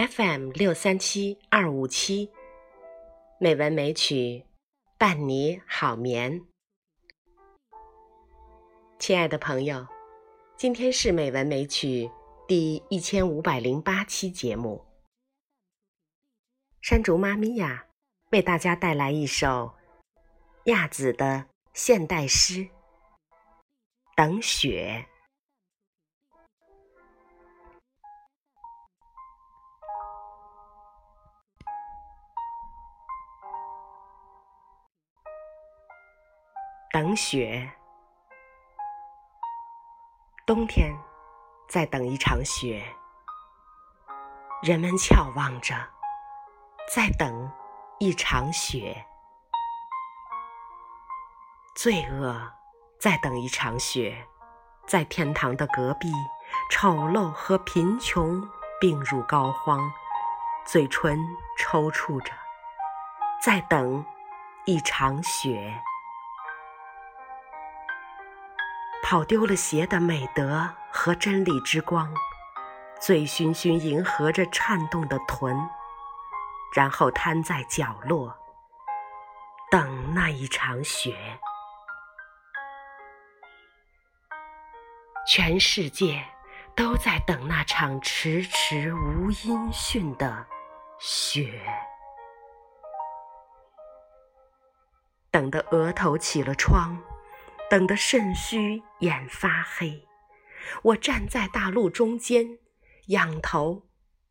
FM 六三七二五七，美文美曲伴你好眠。亲爱的朋友，今天是美文美曲第一千五百零八期节目。山竹妈咪呀，为大家带来一首亚子的现代诗《等雪》。等雪，冬天在等一场雪，人们眺望着，在等一场雪。罪恶在等一场雪，在天堂的隔壁，丑陋和贫穷病入膏肓，嘴唇抽搐着，在等一场雪。跑丢了鞋的美德和真理之光，醉醺醺迎合着颤动的臀，然后瘫在角落，等那一场雪。全世界都在等那场迟迟无音讯的雪，等得额头起了疮。等得肾虚眼发黑，我站在大路中间，仰头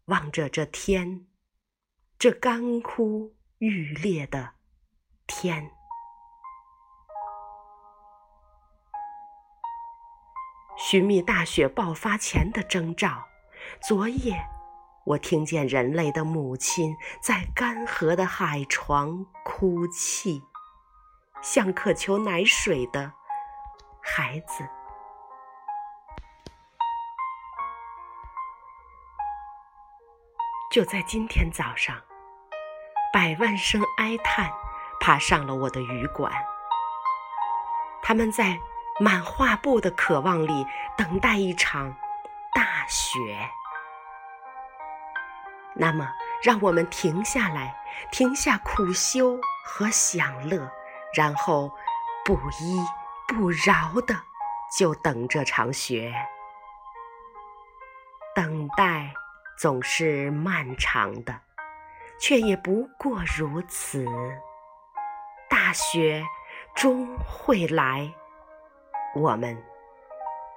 望着这天，这干枯欲裂的天。寻觅大雪爆发前的征兆。昨夜，我听见人类的母亲在干涸的海床哭泣，像渴求奶水的。孩子，就在今天早上，百万声哀叹爬上了我的羽管。他们在满画布的渴望里等待一场大雪。那么，让我们停下来，停下苦修和享乐，然后不依。不饶的，就等这场雪。等待总是漫长的，却也不过如此。大雪终会来，我们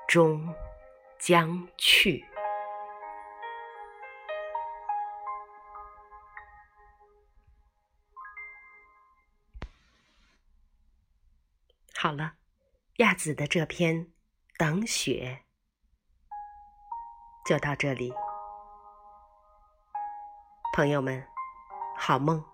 终将去。好了。亚子的这篇《等雪》就到这里，朋友们，好梦。